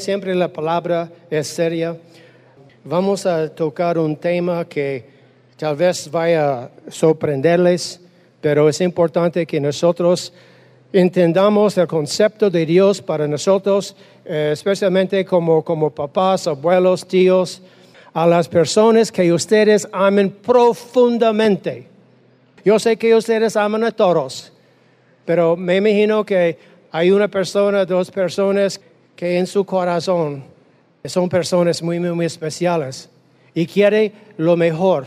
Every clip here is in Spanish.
Siempre la palabra es seria. Vamos a tocar un tema que tal vez vaya a sorprenderles, pero es importante que nosotros entendamos el concepto de Dios para nosotros, eh, especialmente como, como papás, abuelos, tíos, a las personas que ustedes amen profundamente. Yo sé que ustedes aman a todos, pero me imagino que hay una persona, dos personas que en su corazón son personas muy, muy, muy especiales y quiere lo mejor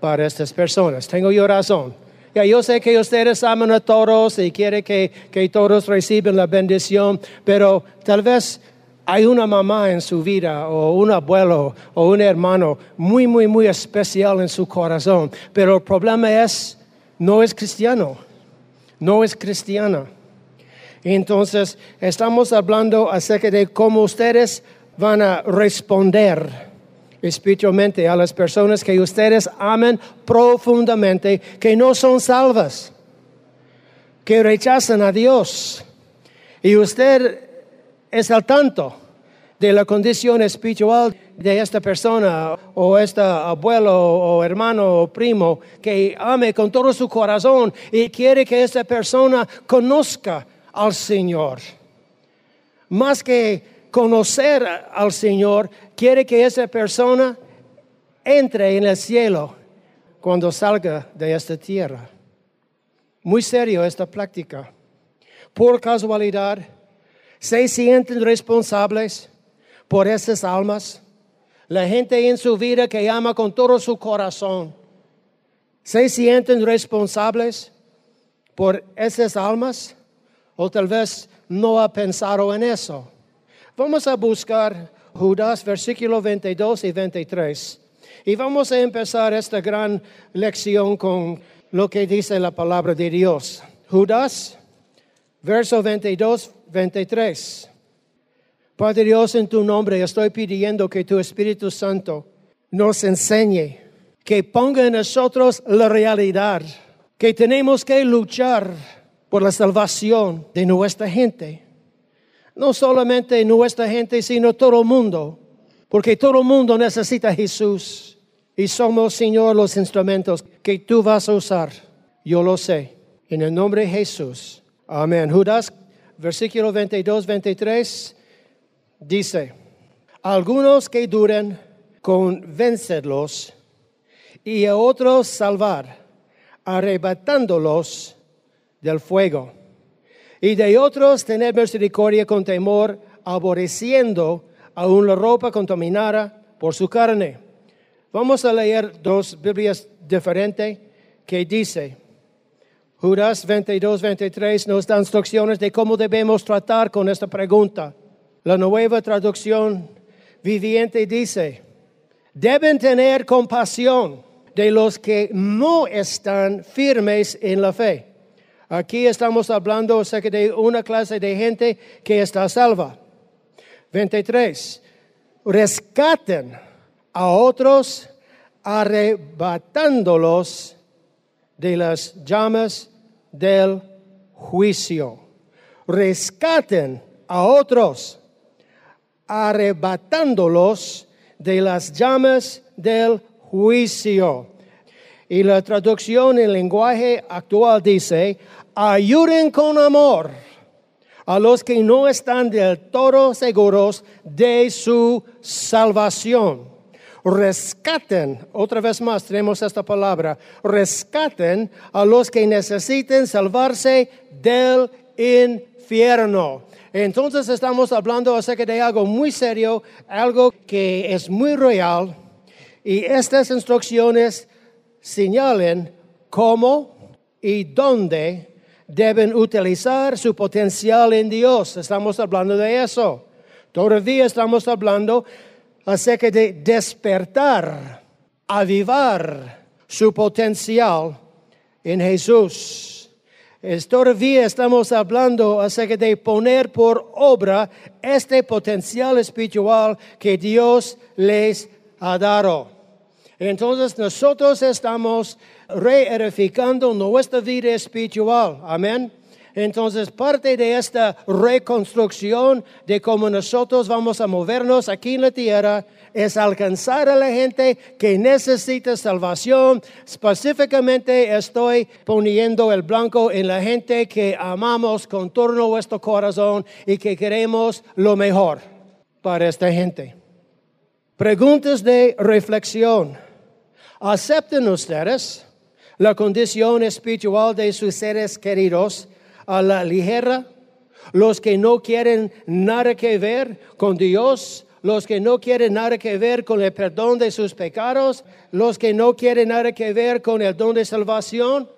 para estas personas. Tengo yo razón. Ya, yo sé que ustedes aman a todos y quieren que, que todos reciban la bendición, pero tal vez hay una mamá en su vida o un abuelo o un hermano muy, muy, muy especial en su corazón, pero el problema es, no es cristiano, no es cristiana. Entonces, estamos hablando acerca de cómo ustedes van a responder espiritualmente a las personas que ustedes aman profundamente, que no son salvas, que rechazan a Dios. Y usted es al tanto de la condición espiritual de esta persona o este abuelo o hermano o primo que ame con todo su corazón y quiere que esta persona conozca al Señor. Más que conocer al Señor, quiere que esa persona entre en el cielo cuando salga de esta tierra. Muy serio esta práctica. Por casualidad, se sienten responsables por esas almas. La gente en su vida que ama con todo su corazón, se sienten responsables por esas almas o tal vez no ha pensado en eso. Vamos a buscar Judas, versículo 22 y 23. Y vamos a empezar esta gran lección con lo que dice la palabra de Dios. Judas, verso 22, 23. Padre Dios, en tu nombre estoy pidiendo que tu Espíritu Santo nos enseñe, que ponga en nosotros la realidad, que tenemos que luchar por la salvación de nuestra gente. No solamente nuestra gente, sino todo el mundo. Porque todo el mundo necesita a Jesús. Y somos, Señor, los instrumentos que tú vas a usar. Yo lo sé. En el nombre de Jesús. Amén. Judas, versículo 22, 23, dice, algunos que duren, convencerlos y a otros salvar, arrebatándolos del fuego. Y de otros tener misericordia con temor, aborreciendo aún la ropa contaminada por su carne. Vamos a leer dos Biblias diferentes que dice, Judas 22, 23 nos da instrucciones de cómo debemos tratar con esta pregunta. La nueva traducción viviente dice, deben tener compasión de los que no están firmes en la fe Aquí estamos hablando acerca de una clase de gente que está salva. 23. Rescaten a otros arrebatándolos de las llamas del juicio. Rescaten a otros arrebatándolos de las llamas del juicio. Y la traducción en lenguaje actual dice, ayuden con amor a los que no están del todo seguros de su salvación. Rescaten, otra vez más tenemos esta palabra, rescaten a los que necesiten salvarse del infierno. Entonces estamos hablando acerca de algo muy serio, algo que es muy real, y estas instrucciones señalen cómo y dónde deben utilizar su potencial en Dios. Estamos hablando de eso. Todavía estamos hablando acerca de despertar, avivar su potencial en Jesús. Es, todavía estamos hablando acerca de poner por obra este potencial espiritual que Dios les ha dado. Entonces nosotros estamos reedificando nuestra vida espiritual. Amén. Entonces, parte de esta reconstrucción de cómo nosotros vamos a movernos aquí en la tierra es alcanzar a la gente que necesita salvación. Específicamente estoy poniendo el blanco en la gente que amamos con todo nuestro corazón y que queremos lo mejor para esta gente. Preguntas de reflexión. ¿Aceptan ustedes la condición espiritual de sus seres queridos a la ligera? Los que no quieren nada que ver con Dios, los que no quieren nada que ver con el perdón de sus pecados, los que no quieren nada que ver con el don de salvación,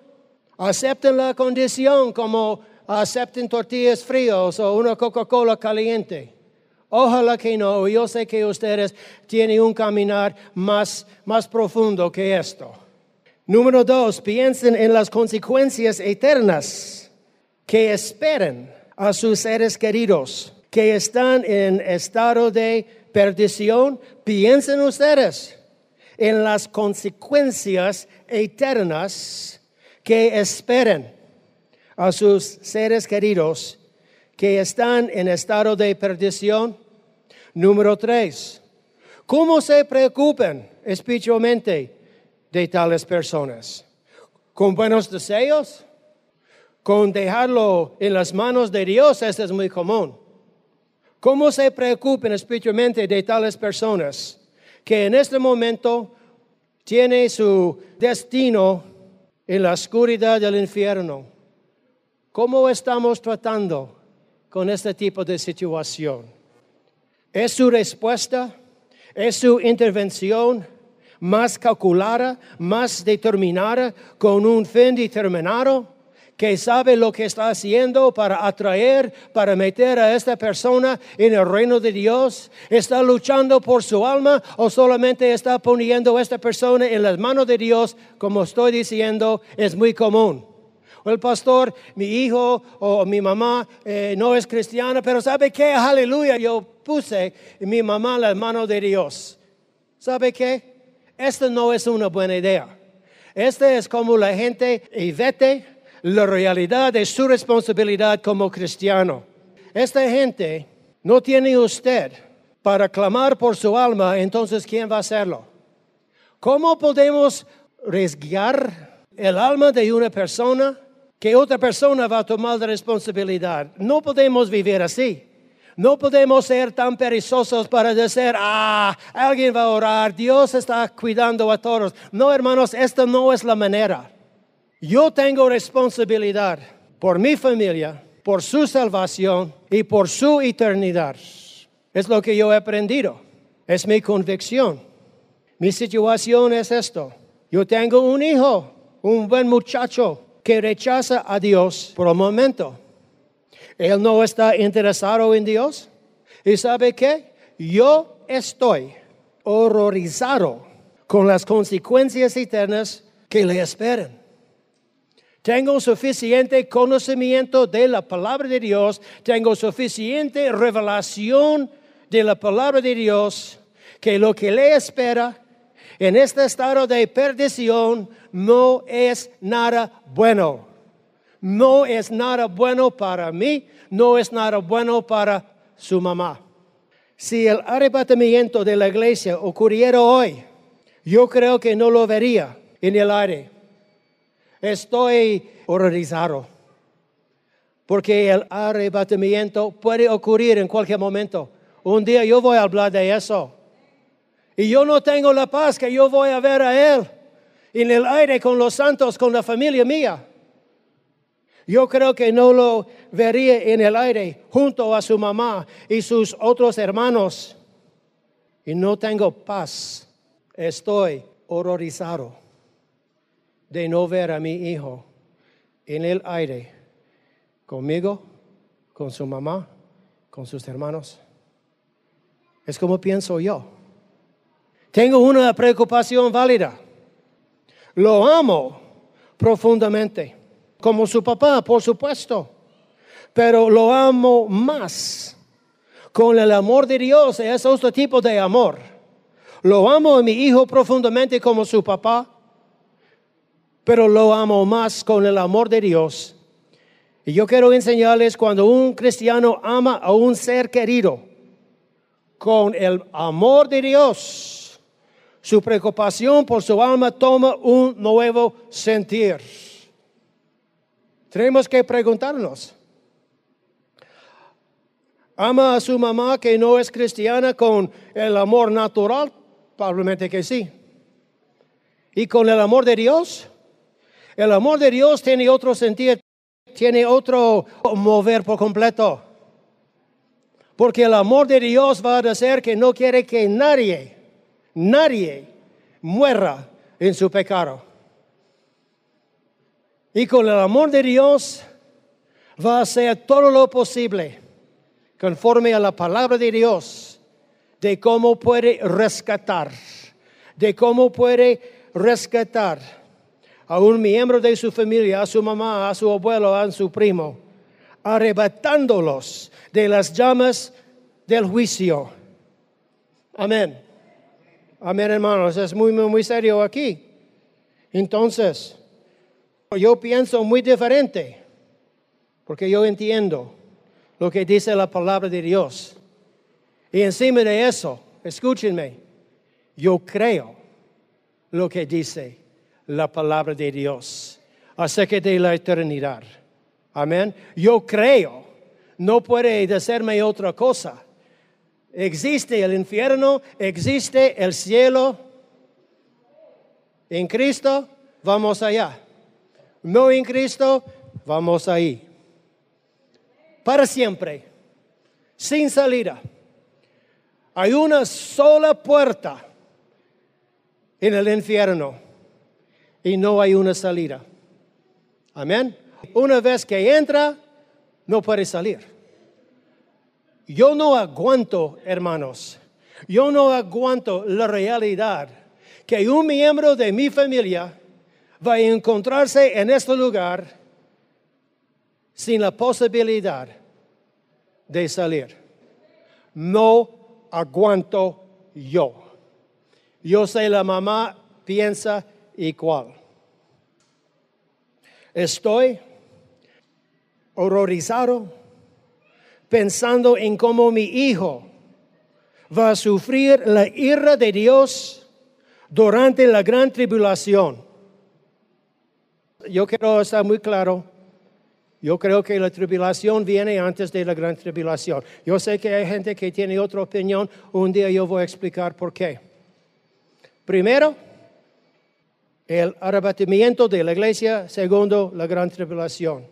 acepten la condición como acepten tortillas fríos o una Coca-Cola caliente. Ojalá que no, yo sé que ustedes tienen un caminar más, más profundo que esto. Número dos, piensen en las consecuencias eternas que esperan a sus seres queridos que están en estado de perdición. Piensen ustedes en las consecuencias eternas que esperan a sus seres queridos que están en estado de perdición. Número tres, ¿cómo se preocupan espiritualmente de tales personas? ¿Con buenos deseos? ¿Con dejarlo en las manos de Dios? Eso es muy común. ¿Cómo se preocupan espiritualmente de tales personas que en este momento tiene su destino en la oscuridad del infierno? ¿Cómo estamos tratando con este tipo de situación? ¿Es su respuesta? ¿Es su intervención más calculada, más determinada, con un fin determinado? que sabe lo que está haciendo para atraer, para meter a esta persona en el reino de Dios? ¿Está luchando por su alma o solamente está poniendo a esta persona en las manos de Dios? Como estoy diciendo, es muy común. O el pastor, mi hijo o mi mamá eh, no es cristiana, pero ¿sabe qué? Aleluya, yo puse mi mamá en las manos de Dios. ¿Sabe qué? Esta no es una buena idea. Esta es como la gente y vete la realidad de su responsabilidad como cristiano. Esta gente no tiene usted para clamar por su alma, entonces ¿quién va a hacerlo? ¿Cómo podemos arriesgar el alma de una persona que otra persona va a tomar la responsabilidad? No podemos vivir así. No podemos ser tan perezosos para decir, ah, alguien va a orar, Dios está cuidando a todos. No, hermanos, esta no es la manera. Yo tengo responsabilidad por mi familia, por su salvación y por su eternidad. Es lo que yo he aprendido. Es mi convicción. Mi situación es esto. Yo tengo un hijo, un buen muchacho que rechaza a Dios por un momento. Él no está interesado en Dios. ¿Y sabe qué? Yo estoy horrorizado con las consecuencias eternas que le esperan. Tengo suficiente conocimiento de la palabra de Dios, tengo suficiente revelación de la palabra de Dios, que lo que le espera en este estado de perdición no es nada bueno. No es nada bueno para mí, no es nada bueno para su mamá. Si el arrebatamiento de la iglesia ocurriera hoy, yo creo que no lo vería en el aire Estoy horrorizado. Porque el arrebatamiento puede ocurrir en cualquier momento. Un día yo voy a hablar de eso. Y yo no tengo la paz que yo voy a ver a Él en el aire con los santos, con la familia mía. Yo creo que no lo vería en el aire junto a su mamá y sus otros hermanos. Y no tengo paz. Estoy horrorizado de no ver a mi hijo en el aire conmigo, con su mamá, con sus hermanos. Es como pienso yo. Tengo una preocupación válida. Lo amo profundamente, como su papá, por supuesto, pero lo amo más con el amor de Dios. Es otro tipo de amor. Lo amo a mi hijo profundamente como su papá, pero lo amo más con el amor de Dios. Y yo quiero enseñarles cuando un cristiano ama a un ser querido con el amor de Dios, su preocupación por su alma toma un nuevo sentir. Tenemos que preguntarnos, ¿ama a su mamá que no es cristiana con el amor natural? Probablemente que sí. ¿Y con el amor de Dios? El amor de Dios tiene otro sentido, tiene otro mover por completo. Porque el amor de Dios va a decir que no quiere que nadie, nadie muera en su pecado. Y con el amor de Dios va a hacer todo lo posible conforme a la palabra de Dios de cómo puede rescatar, de cómo puede rescatar a un miembro de su familia, a su mamá, a su abuelo, a su primo, arrebatándolos de las llamas del juicio. Amén. Amén, hermanos. Es muy, muy, serio aquí. Entonces, yo pienso muy diferente, porque yo entiendo lo que dice la palabra de Dios. Y encima de eso, escúchenme, yo creo lo que dice la palabra de Dios acerca de la eternidad. Amén. Yo creo, no puede decirme otra cosa. Existe el infierno, existe el cielo. En Cristo, vamos allá. No en Cristo, vamos ahí. Para siempre, sin salida. Hay una sola puerta en el infierno y no hay una salida. Amén. Una vez que entra, no puede salir. Yo no aguanto, hermanos, yo no aguanto la realidad que un miembro de mi familia va a encontrarse en este lugar sin la posibilidad de salir. No aguanto yo. Yo sé la mamá piensa igual. Estoy horrorizado pensando en cómo mi hijo va a sufrir la ira de Dios durante la gran tribulación. Yo quiero estar muy claro. Yo creo que la tribulación viene antes de la gran tribulación. Yo sé que hay gente que tiene otra opinión. Un día yo voy a explicar por qué. Primero, el arrebatamiento de la iglesia. Segundo, la gran tribulación.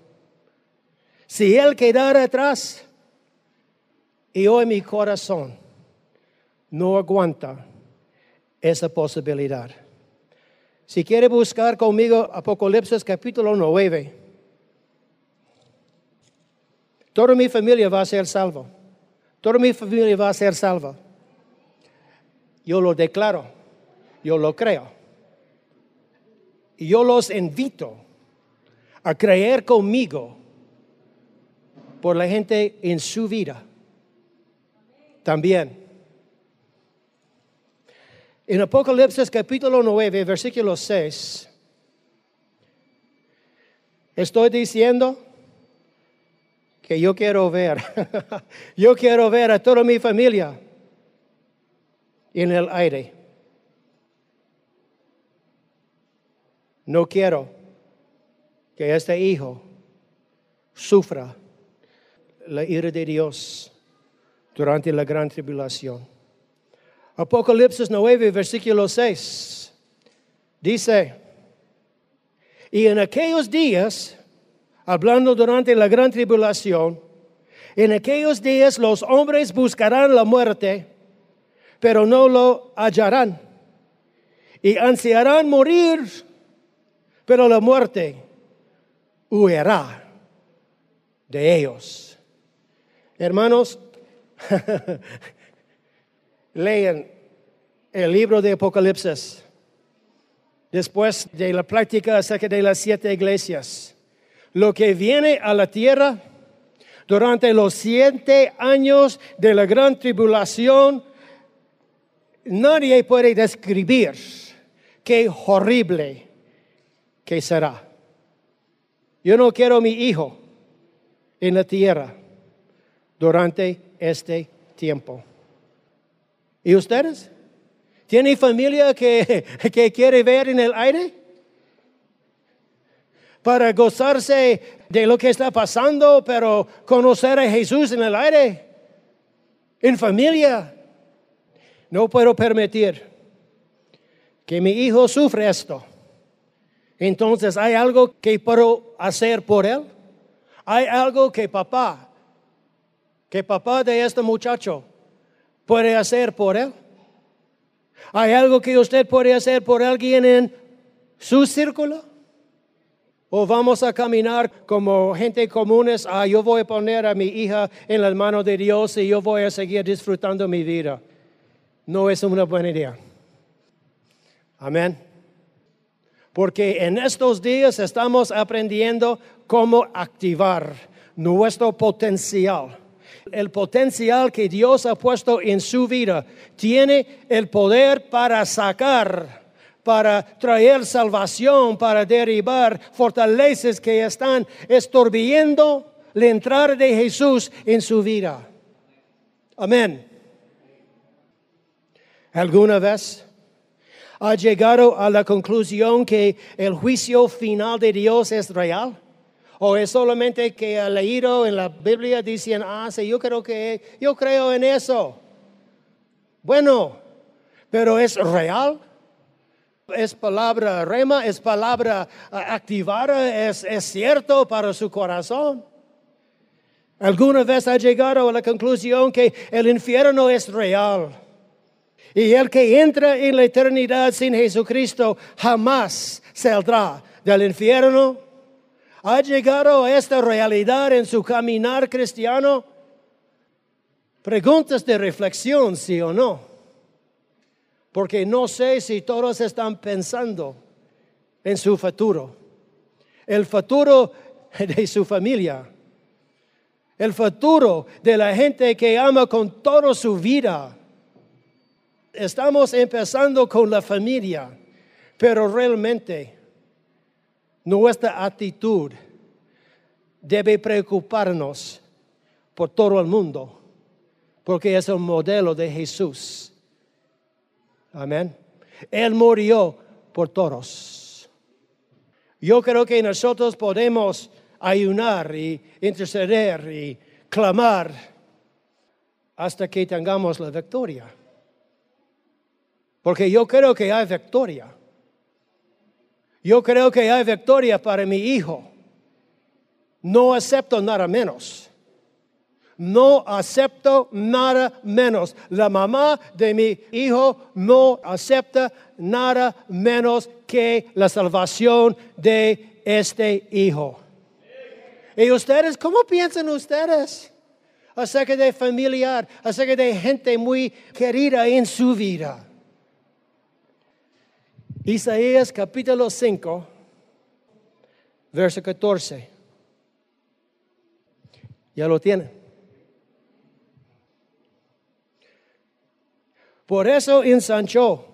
Si él quedara atrás, y hoy mi corazón no aguanta esa posibilidad. Si quiere buscar conmigo Apocalipsis capítulo 9, toda mi familia va a ser salva. Toda mi familia va a ser salva. Yo lo declaro, yo lo creo. Y yo los invito a creer conmigo por la gente en su vida también. En Apocalipsis capítulo 9, versículo 6, estoy diciendo que yo quiero ver, yo quiero ver a toda mi familia en el aire. No quiero que este hijo sufra la ira de Dios durante la gran tribulación. Apocalipsis 9, versículo 6, dice, y en aquellos días, hablando durante la gran tribulación, en aquellos días los hombres buscarán la muerte, pero no lo hallarán. Y ansiarán morir, pero la muerte huirá de ellos. Hermanos, lean el libro de Apocalipsis. Después de la práctica acerca de las siete iglesias. Lo que viene a la tierra durante los siete años de la gran tribulación, nadie puede describir qué horrible que será. Yo no quiero mi hijo en la tierra durante este tiempo. ¿Y ustedes? ¿Tienen familia que, que quiere ver en el aire? Para gozarse de lo que está pasando, pero conocer a Jesús en el aire, en familia. No puedo permitir que mi hijo sufra esto. Entonces, ¿hay algo que puedo hacer por él? ¿Hay algo que papá, que papá de este muchacho puede hacer por él? ¿Hay algo que usted puede hacer por alguien en su círculo? ¿O vamos a caminar como gente comunes? Ah, yo voy a poner a mi hija en las manos de Dios y yo voy a seguir disfrutando mi vida. No es una buena idea. Amén. Porque en estos días estamos aprendiendo cómo activar nuestro potencial el potencial que Dios ha puesto en su vida. Tiene el poder para sacar, para traer salvación, para derribar fortalezas que están estorbiendo la entrada de Jesús en su vida. Amén. ¿Alguna vez ha llegado a la conclusión que el juicio final de Dios es real? ¿O es solamente que ha leído en la Biblia dicen, ah, sí, yo creo que, yo creo en eso? Bueno, pero es real. Es palabra rema, es palabra ah, activada, es, es cierto para su corazón. ¿Alguna vez ha llegado a la conclusión que el infierno es real? Y el que entra en la eternidad sin Jesucristo jamás saldrá del infierno ¿Ha llegado a esta realidad en su caminar cristiano? Preguntas de reflexión, sí o no. Porque no sé si todos están pensando en su futuro. El futuro de su familia. El futuro de la gente que ama con toda su vida. Estamos empezando con la familia, pero realmente nuestra actitud debe preocuparnos por todo el mundo, porque es el modelo de Jesús. Amén. Él murió por todos. Yo creo que nosotros podemos ayunar y interceder y clamar hasta que tengamos la victoria. Porque yo creo que hay victoria. Yo creo que hay victoria para mi hijo. No acepto nada menos. No acepto nada menos. La mamá de mi hijo no acepta nada menos que la salvación de este hijo. ¿Y ustedes, cómo piensan ustedes? Acerca de familiar, acerca de gente muy querida en su vida. Isaías capítulo 5, verso 14. Ya lo tiene. Por eso ensanchó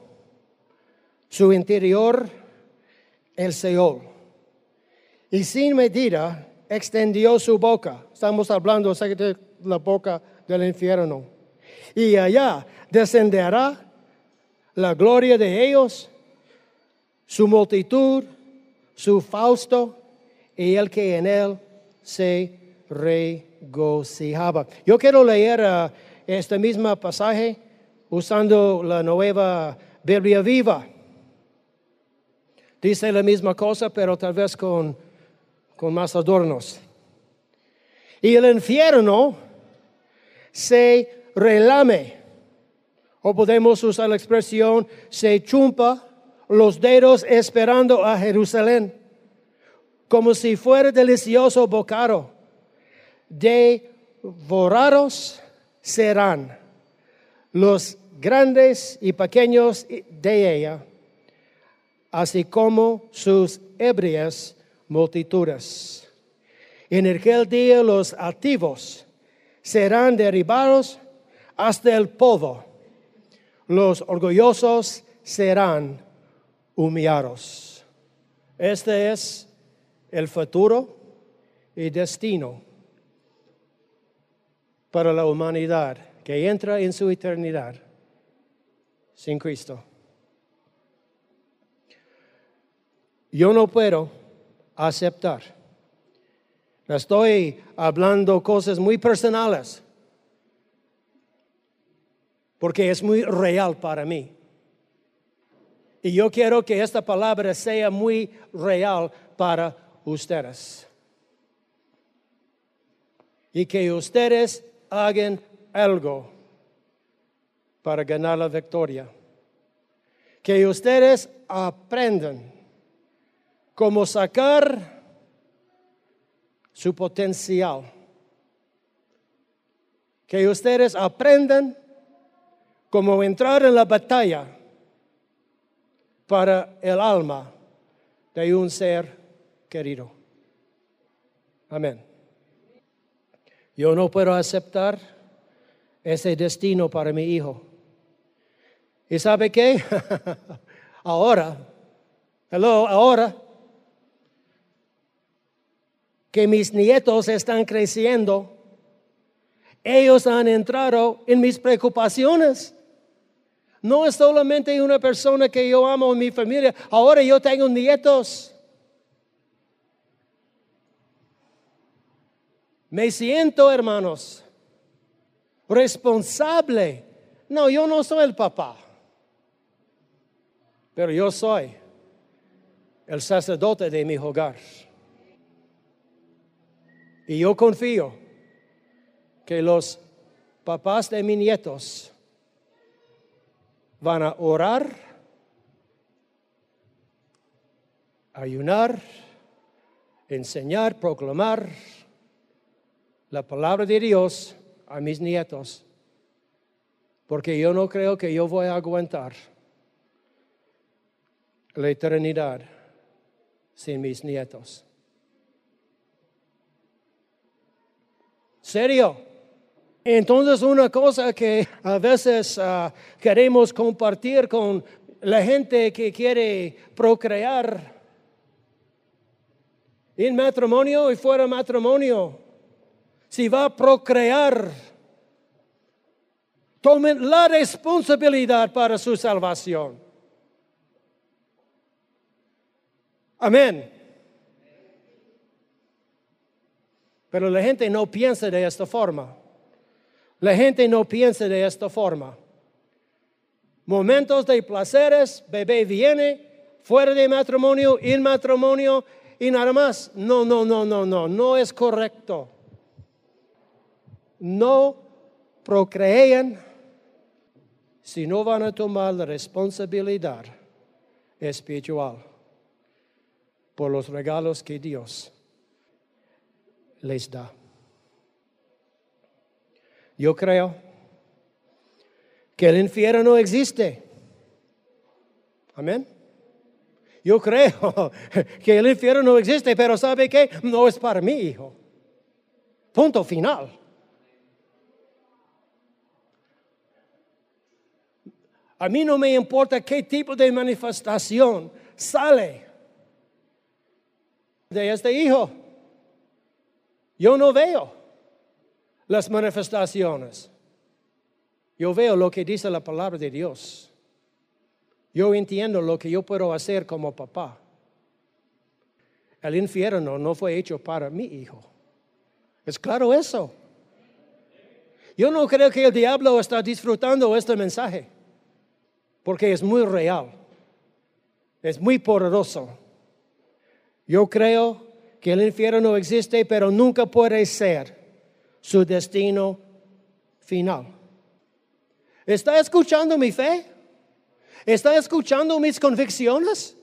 su interior el Seol y sin medida extendió su boca. Estamos hablando de la boca del infierno. Y allá descenderá la gloria de ellos su multitud, su fausto y el que en él se regocijaba. Yo quiero leer uh, este mismo pasaje usando la nueva Biblia viva. Dice la misma cosa, pero tal vez con, con más adornos. Y el infierno se relame, o podemos usar la expresión se chumpa los dedos esperando a Jerusalén, como si fuera delicioso bocado. Devorados serán los grandes y pequeños de ella, así como sus ebrias multitudes. En aquel día los altivos serán derribados hasta el polvo, los orgullosos serán humillados. Este es el futuro y destino para la humanidad que entra en su eternidad sin Cristo. Yo no puedo aceptar. Estoy hablando cosas muy personales porque es muy real para mí. Y yo quiero que esta palabra sea muy real para ustedes. Y que ustedes hagan algo para ganar la victoria. Que ustedes aprendan cómo sacar su potencial. Que ustedes aprendan cómo entrar en la batalla para el alma de un ser querido. Amén. Yo no puedo aceptar ese destino para mi hijo. ¿Y sabe qué? ahora, hello, ahora que mis nietos están creciendo, ellos han entrado en mis preocupaciones. No es solamente una persona que yo amo en mi familia, ahora yo tengo nietos. Me siento, hermanos, responsable. No, yo no soy el papá, pero yo soy el sacerdote de mi hogar. Y yo confío que los papás de mis nietos van a orar, ayunar, enseñar, proclamar la palabra de Dios a mis nietos, porque yo no creo que yo voy a aguantar la eternidad sin mis nietos. ¿Serio? Entonces una cosa que a veces ah, queremos compartir con la gente que quiere procrear en matrimonio y fuera matrimonio si va a procrear, tomen la responsabilidad para su salvación. Amén. Pero la gente no piensa de esta forma. La gente no piensa de esta forma. Momentos de placeres, bebé viene, fuera de matrimonio, en matrimonio y nada más. No, no, no, no, no, no es correcto no procrean si no van a tomar la responsabilidad espiritual por los regalos que Dios les da. Yo creo que el infierno no existe. Amén. Yo creo que el infierno no existe, pero ¿sabe qué? No es para mí, hijo. Punto final. A mí no me importa qué tipo de manifestación sale de este hijo. Yo no veo las manifestaciones. Yo veo lo que dice la palabra de Dios. Yo entiendo lo que yo puedo hacer como papá. El infierno no fue hecho para mi hijo. ¿Es claro eso? Yo no creo que el diablo está disfrutando este mensaje porque es muy real, es muy poderoso. Yo creo que el infierno no existe, pero nunca puede ser su destino final. ¿Está escuchando mi fe? ¿Está escuchando mis convicciones?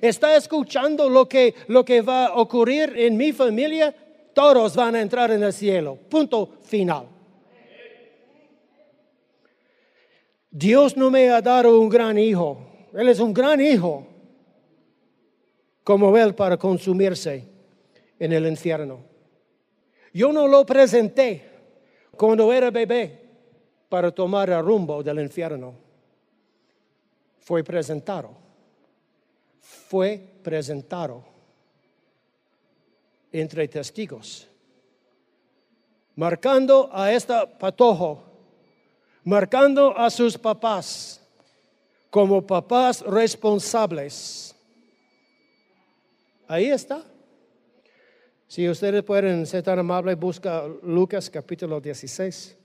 ¿Está escuchando lo que, lo que va a ocurrir en mi familia? Todos van a entrar en el cielo. Punto final. Dios no me ha dado un gran hijo. Él es un gran hijo como Él para consumirse en el infierno. Yo no lo presenté cuando era bebé para tomar el rumbo del infierno. Fue presentado. Fue presentado entre testigos, marcando a esta patojo, marcando a sus papás como papás responsables. Ahí está. Si ustedes pueden ser tan amables, busca Lucas capítulo 16.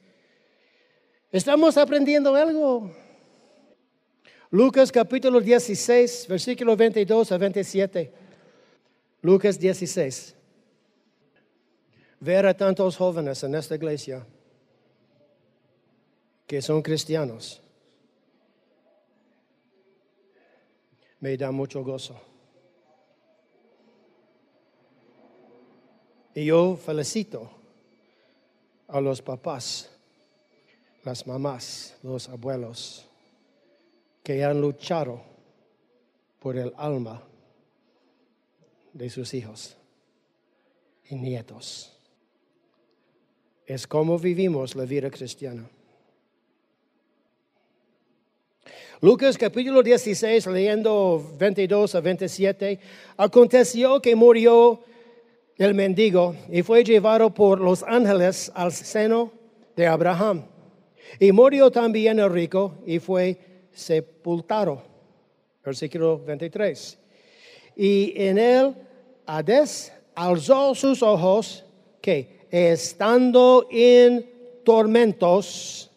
¿Estamos aprendiendo algo? Lucas capítulo 16, versículo 22 a 27. Lucas 16. Ver a tantos jóvenes en esta iglesia que son cristianos me da mucho gozo. Y yo felicito a los papás, las mamás, los abuelos que han luchado por el alma de sus hijos y nietos. Es como vivimos la vida cristiana. Lucas capítulo 16, leyendo 22 a 27, aconteció que murió el mendigo y fue llevado por los ángeles al seno de Abraham. Y murió también el rico y fue sepultado. Versículo 23. Y en él Hades alzó sus ojos que estando en tormentos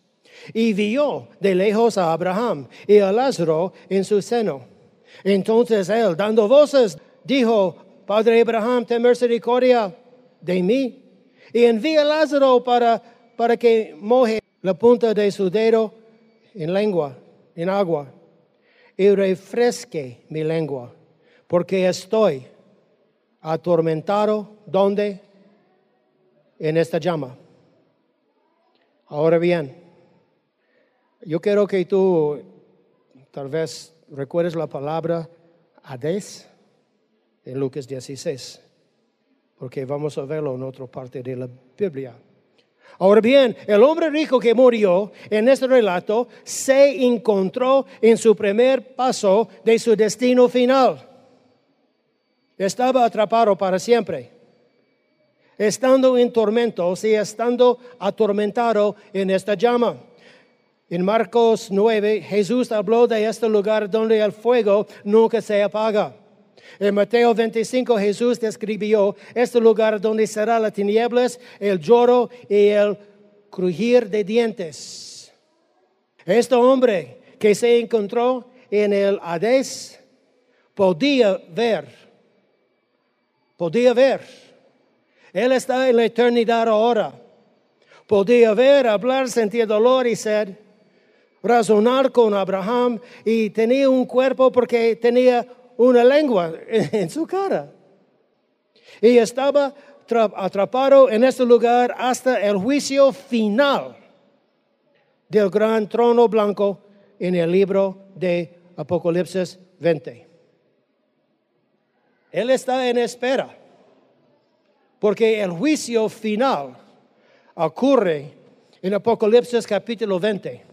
y vio de lejos a Abraham y a Lázaro en su seno. Entonces él, dando voces, dijo, Padre Abraham, ten misericordia de mí y envía a Lázaro para, para que moje la punta de su dedo en lengua, en agua, y refresque mi lengua, porque estoy atormentado, ¿dónde? En esta llama. Ahora bien, yo quiero que tú tal vez recuerdes la palabra Hades en Lucas 16, porque vamos a verlo en otra parte de la Biblia. Ahora bien, el hombre rico que murió en este relato se encontró en su primer paso de su destino final. Estaba atrapado para siempre, estando en tormentos y estando atormentado en esta llama. En Marcos 9, Jesús habló de este lugar donde el fuego nunca se apaga. En Mateo 25 Jesús describió este lugar donde será las tinieblas, el lloro y el crujir de dientes. Este hombre que se encontró en el Hades podía ver, podía ver. Él está en la eternidad ahora. Podía ver, hablar, sentir dolor y sed, razonar con Abraham y tenía un cuerpo porque tenía una lengua en su cara. Y estaba atrapado en este lugar hasta el juicio final del gran trono blanco en el libro de Apocalipsis 20. Él está en espera, porque el juicio final ocurre en Apocalipsis capítulo 20.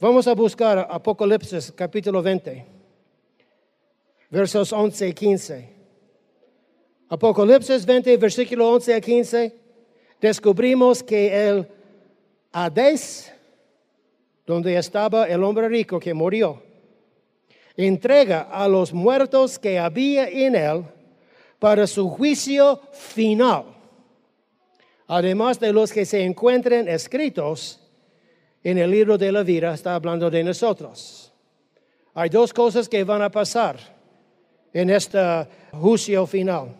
Vamos a buscar Apocalipsis capítulo 20 versos 11 y 15. Apocalipsis 20, versículo 11 a 15, descubrimos que el Hades, donde estaba el hombre rico que murió, entrega a los muertos que había en él para su juicio final, además de los que se encuentren escritos en el libro de la vida, está hablando de nosotros. Hay dos cosas que van a pasar en este juicio final.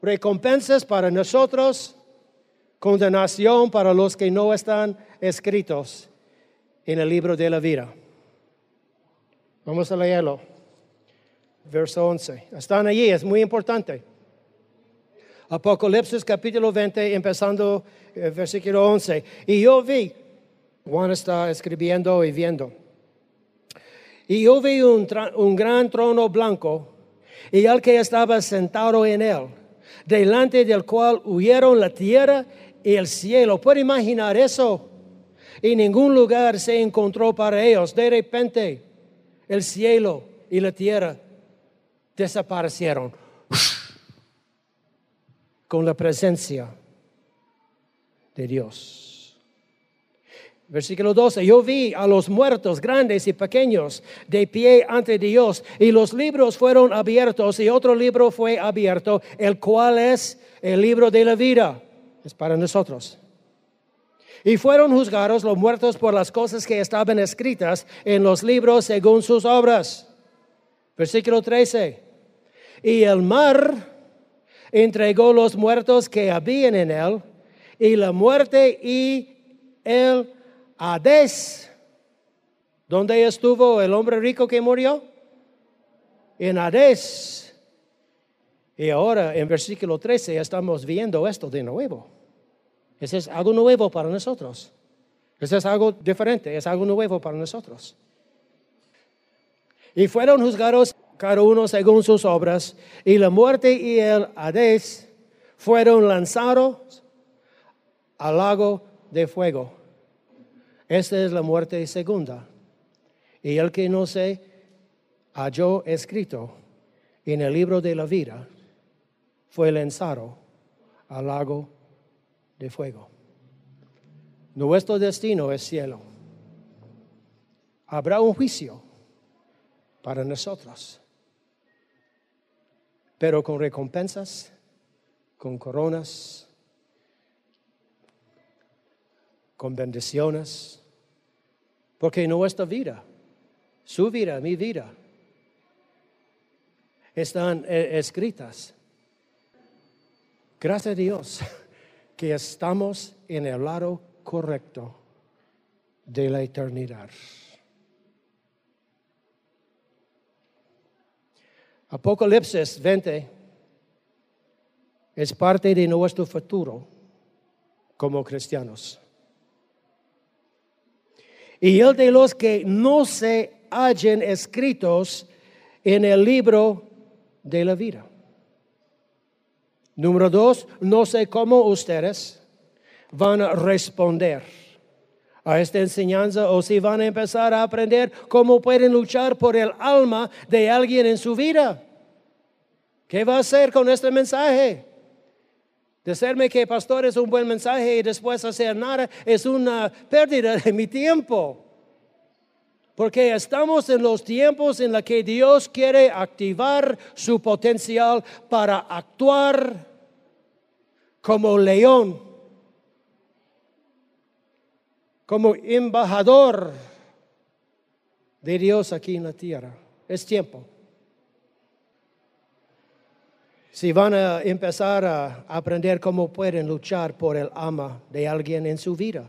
Recompensas para nosotros, condenación para los que no están escritos en el libro de la vida. Vamos a leerlo. Verso 11. Están allí, es muy importante. Apocalipsis capítulo 20, empezando el versículo 11. Y yo vi Juan está escribiendo y viendo. Y yo vi un, un gran trono blanco y el que estaba sentado en él, delante del cual huyeron la tierra y el cielo. ¿Puede imaginar eso? Y ningún lugar se encontró para ellos. De repente, el cielo y la tierra desaparecieron con la presencia de Dios. Versículo 12, yo vi a los muertos grandes y pequeños de pie ante Dios y los libros fueron abiertos y otro libro fue abierto, el cual es el libro de la vida. Es para nosotros. Y fueron juzgados los muertos por las cosas que estaban escritas en los libros según sus obras. Versículo 13. Y el mar entregó los muertos que habían en él, y la muerte y el Hades. ¿Dónde estuvo el hombre rico que murió? En Hades. Y ahora en versículo 13 estamos viendo esto de nuevo. Eso es algo nuevo para nosotros. Eso es algo diferente, es algo nuevo para nosotros. Y fueron juzgados cada uno según sus obras, y la muerte y el Hades fueron lanzados al lago de fuego. Esta es la muerte segunda. Y el que no se halló escrito en el libro de la vida fue lanzado al lago de fuego. Nuestro destino es cielo. Habrá un juicio para nosotros, pero con recompensas, con coronas, con bendiciones, porque nuestra vida, su vida, mi vida, están eh, escritas. Gracias a Dios que estamos en el lado correcto de la eternidad. Apocalipsis 20 es parte de nuestro futuro como cristianos. Y el de los que no se hallen escritos en el libro de la vida. Número dos, no sé cómo ustedes van a responder a esta enseñanza o si van a empezar a aprender cómo pueden luchar por el alma de alguien en su vida. ¿Qué va a hacer con este mensaje? Decirme que pastor es un buen mensaje y después hacer nada es una pérdida de mi tiempo. Porque estamos en los tiempos en los que Dios quiere activar su potencial para actuar como león, como embajador de Dios aquí en la tierra. Es tiempo. Si van a empezar a aprender cómo pueden luchar por el ama de alguien en su vida.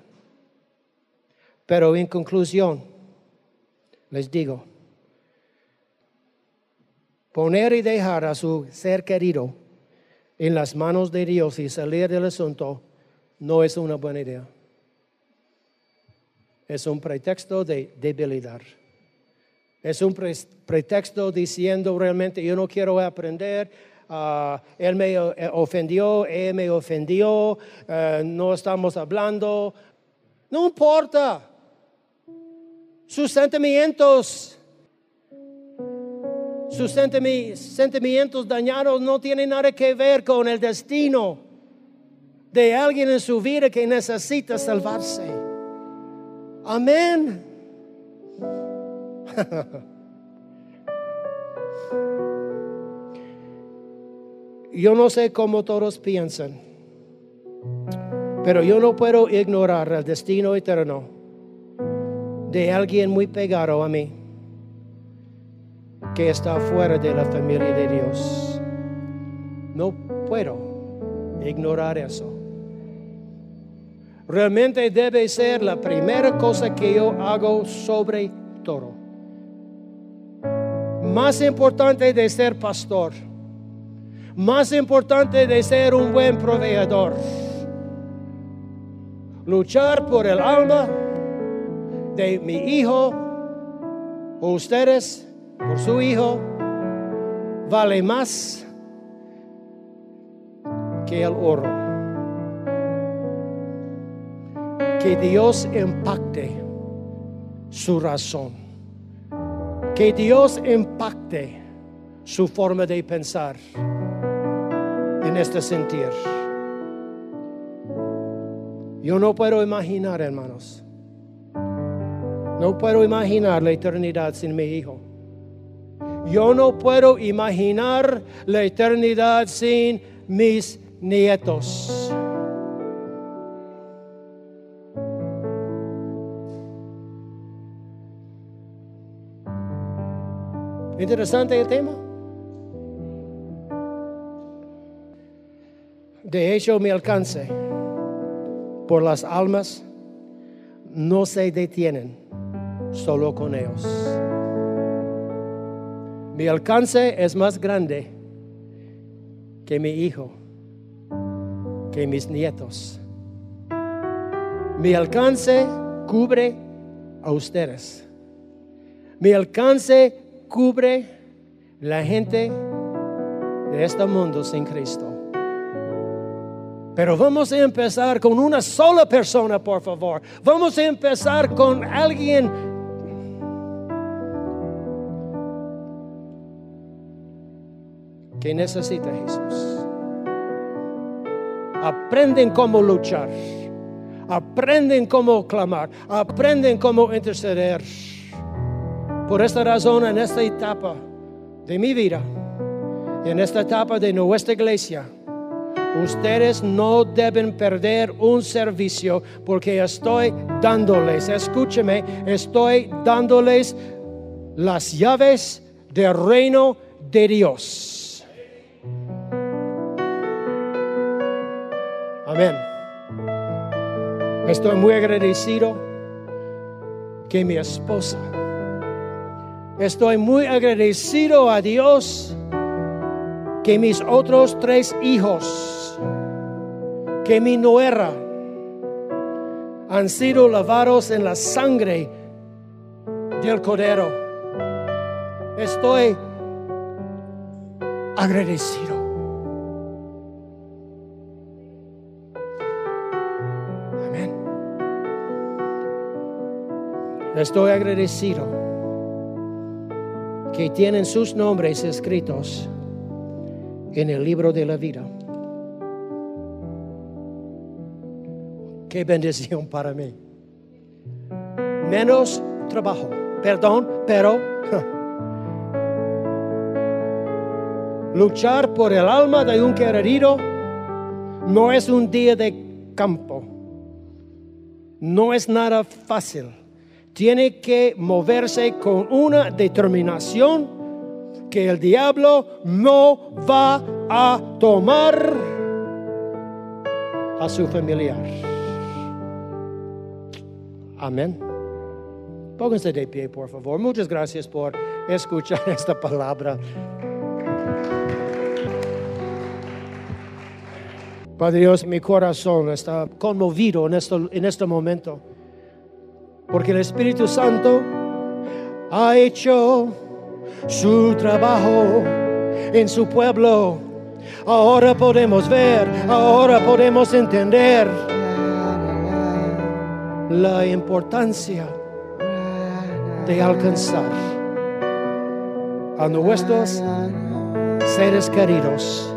Pero en conclusión, les digo, poner y dejar a su ser querido en las manos de Dios y salir del asunto no es una buena idea. Es un pretexto de debilidad. Es un pre- pretexto diciendo realmente yo no quiero aprender, ah, él me ofendió, él me ofendió, eh, no estamos hablando. No importa sus sentimientos. Sus sentimi- sentimientos dañados no tienen nada que ver con el destino de alguien en su vida que necesita salvarse. Amén. Yo no sé cómo todos piensan, pero yo no puedo ignorar el destino eterno de alguien muy pegado a mí que está fuera de la familia de Dios. No puedo ignorar eso. Realmente debe ser la primera cosa que yo hago sobre todo. Más importante de ser pastor, más importante de ser un buen proveedor, luchar por el alma de mi hijo o ustedes por su hijo vale más que el oro. Que Dios impacte su razón. Que Dios impacte su forma de pensar en este sentir. Yo no puedo imaginar, hermanos. No puedo imaginar la eternidad sin mi hijo. Yo no puedo imaginar la eternidad sin mis nietos. Interesante el tema. De hecho, mi alcance por las almas no se detienen solo con ellos. Mi alcance es más grande que mi hijo, que mis nietos. Mi alcance cubre a ustedes. Mi alcance cubre la gente de este mundo sin Cristo. Pero vamos a empezar con una sola persona, por favor. Vamos a empezar con alguien que necesita Jesús. Aprenden cómo luchar. Aprenden cómo clamar. Aprenden cómo interceder. Por esta razón, en esta etapa de mi vida, en esta etapa de nuestra iglesia, ustedes no deben perder un servicio porque estoy dándoles, escúcheme, estoy dándoles las llaves del reino de Dios. Amén. Estoy muy agradecido que mi esposa Estoy muy agradecido a Dios que mis otros tres hijos, que mi nuera, han sido lavados en la sangre del Cordero. Estoy agradecido. Amén. Estoy agradecido que tienen sus nombres escritos en el libro de la vida. Qué bendición para mí. Menos trabajo, perdón, pero luchar por el alma de un querido no es un día de campo. No es nada fácil tiene que moverse con una determinación que el diablo no va a tomar a su familiar. Amén. Pónganse de pie, por favor. Muchas gracias por escuchar esta palabra. Padre Dios, mi corazón está conmovido en este, en este momento. Porque el Espíritu Santo ha hecho su trabajo en su pueblo. Ahora podemos ver, ahora podemos entender la importancia de alcanzar a nuestros seres queridos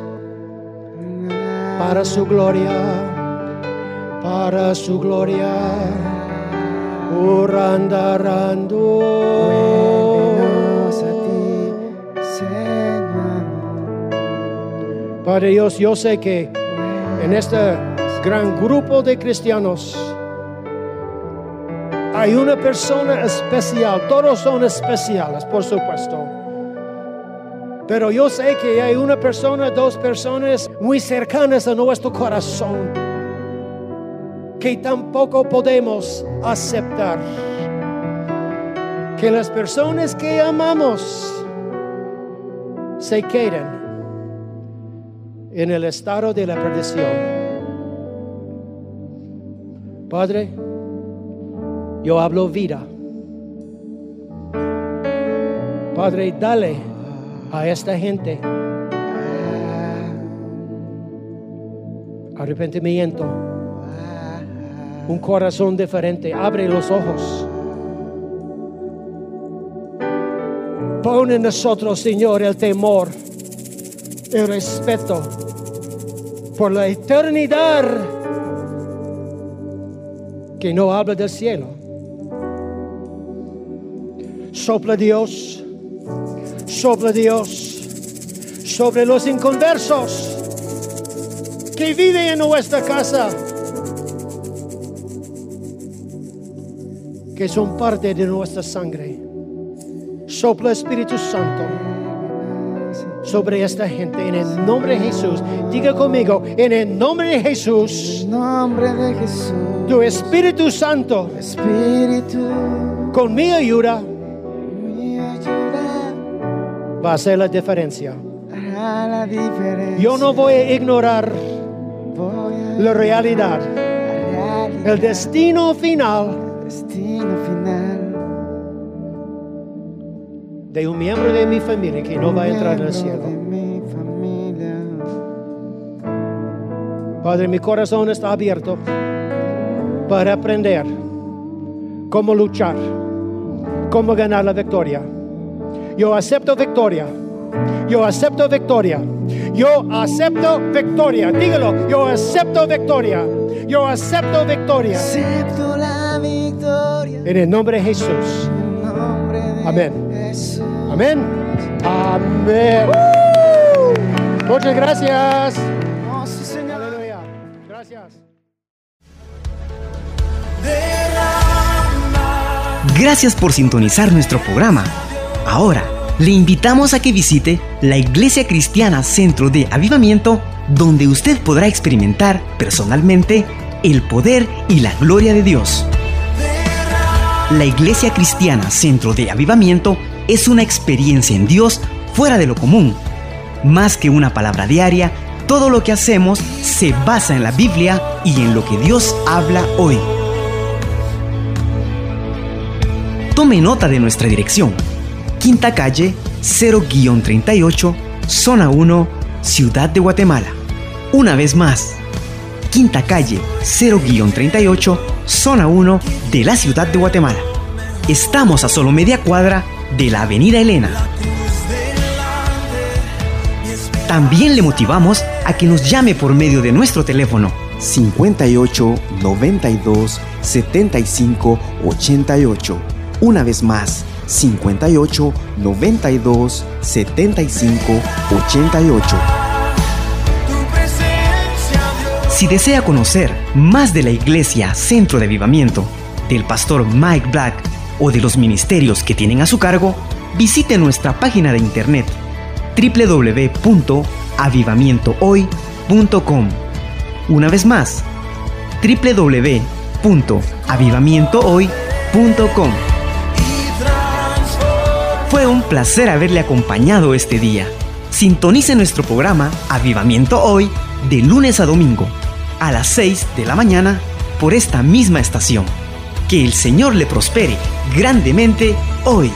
para su gloria, para su gloria andarando a ti, Señor. Padre Dios, yo sé que en este gran grupo de cristianos hay una persona especial, todos son especiales, por supuesto. Pero yo sé que hay una persona, dos personas muy cercanas a nuestro corazón que tampoco podemos aceptar. Que las personas que amamos se queden en el estado de la perdición. Padre, Yo hablo vida. Padre, dale a esta gente arrepentimiento, un corazón diferente. Abre los ojos. Pon en nosotros, Señor, el temor, el respeto por la eternidad que no habla del cielo. Sopla Dios, sopla Dios sobre los inconversos que viven en nuestra casa, que son parte de nuestra sangre. Sopla Espíritu Santo sobre esta gente en el nombre de Jesús. Diga conmigo, en el nombre de Jesús, En nombre de Jesús, tu Espíritu Santo, Espíritu, con mi ayuda, mi ayuda va a hacer la diferencia. hará la diferencia. Yo no voy a ignorar voy a la realidad, el destino final el destino final. de un miembro de mi familia que no va a entrar en el cielo. mi. Padre, mi corazón está abierto para aprender cómo luchar, cómo ganar la victoria. Yo acepto victoria. Yo acepto victoria. Yo acepto victoria. Dígalo. Yo acepto victoria. Yo acepto victoria. Acepto la victoria En el nombre de Jesús. en nombre de Amén. Jesús. Amén. Amén. Muchas gracias. Oh, sí, Señor. Aleluya. Gracias. Gracias por sintonizar nuestro programa. Ahora, le invitamos a que visite la Iglesia Cristiana Centro de Avivamiento, donde usted podrá experimentar personalmente el poder y la gloria de Dios. La Iglesia Cristiana Centro de Avivamiento es una experiencia en Dios fuera de lo común. Más que una palabra diaria, todo lo que hacemos se basa en la Biblia y en lo que Dios habla hoy. Tome nota de nuestra dirección. Quinta calle 0-38, zona 1, Ciudad de Guatemala. Una vez más, Quinta calle 0-38, zona 1 de la Ciudad de Guatemala. Estamos a solo media cuadra de la Avenida Elena. También le motivamos a que nos llame por medio de nuestro teléfono 58 92 75 88. Una vez más, 58 92 75 88. Tu presencia, Dios. Si desea conocer más de la iglesia Centro de Avivamiento, del pastor Mike Black o de los ministerios que tienen a su cargo, visite nuestra página de internet www.avivamientohoy.com. Una vez más, www.avivamientohoy.com. Placer haberle acompañado este día. Sintonice nuestro programa Avivamiento Hoy de lunes a domingo a las 6 de la mañana por esta misma estación. Que el Señor le prospere grandemente hoy.